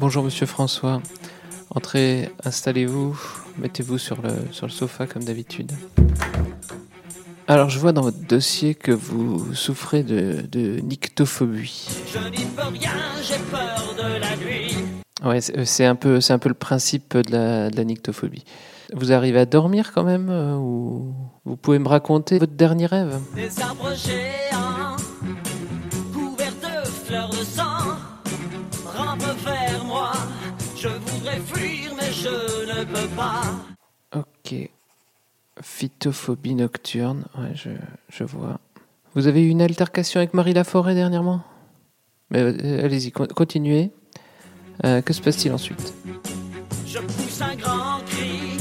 Bonjour Monsieur François. Entrez, installez-vous, mettez-vous sur le, sur le sofa comme d'habitude. Alors je vois dans votre dossier que vous souffrez de, de nyctophobie. Je n'y peux rien, j'ai peur de la nuit. Ouais, c'est un peu, c'est un peu le principe de la, de la nyctophobie. Vous arrivez à dormir quand même euh, ou vous pouvez me raconter votre dernier rêve? Des arbres géants, couverts de fleurs de sang. Je voudrais fuir, mais je ne peux pas. Ok. Phytophobie nocturne, ouais, je, je vois. Vous avez eu une altercation avec Marie Laforêt dernièrement? Mais euh, allez-y, con- continuez. Euh, que se passe-t-il ensuite? Je pousse un grand cri,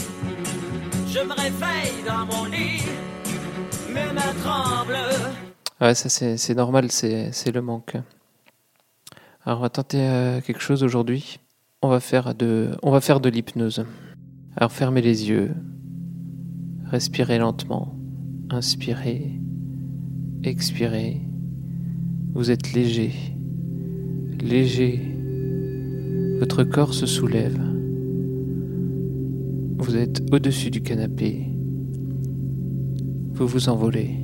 je me réveille dans mon lit, mes mains tremblent. Ouais, ça c'est normal, c'est c'est le manque. Alors on va tenter euh, quelque chose aujourd'hui. On va faire de, l'hypnose. Alors fermez les yeux, respirez lentement, inspirez, expirez. Vous êtes léger, léger. Votre corps se soulève. Vous êtes au-dessus du canapé. Vous vous envolez.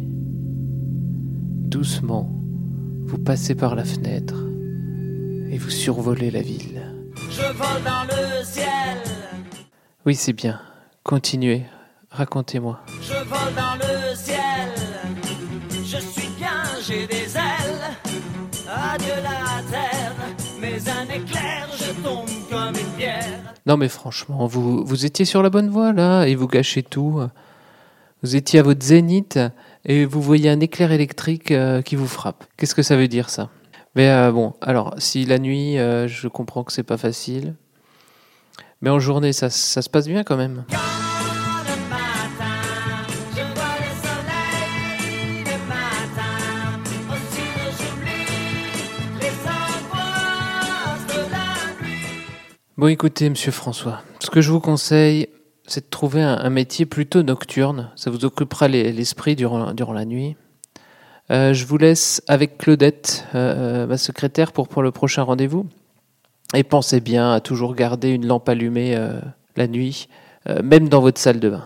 Doucement, vous passez par la fenêtre et vous survolez la ville. Je vole dans le ciel, Oui, c'est bien. Continuez. Racontez-moi. je vole dans le ciel. Je suis bien, j'ai des ailes. Adieu la terre, mais un éclair, je tombe comme une pierre. Non, mais franchement, vous, vous étiez sur la bonne voie là et vous gâchez tout. Vous étiez à votre zénith et vous voyez un éclair électrique euh, qui vous frappe. Qu'est-ce que ça veut dire ça? Mais euh, bon, alors, si la nuit, euh, je comprends que c'est pas facile. Mais en journée, ça, ça se passe bien quand même. Bon, écoutez, monsieur François, ce que je vous conseille, c'est de trouver un, un métier plutôt nocturne. Ça vous occupera les- l'esprit durant, durant la nuit. Euh, je vous laisse avec Claudette, euh, ma secrétaire, pour, le prochain rendez-vous. Et pensez bien à toujours garder une lampe allumée euh, la nuit, même dans votre salle de bain.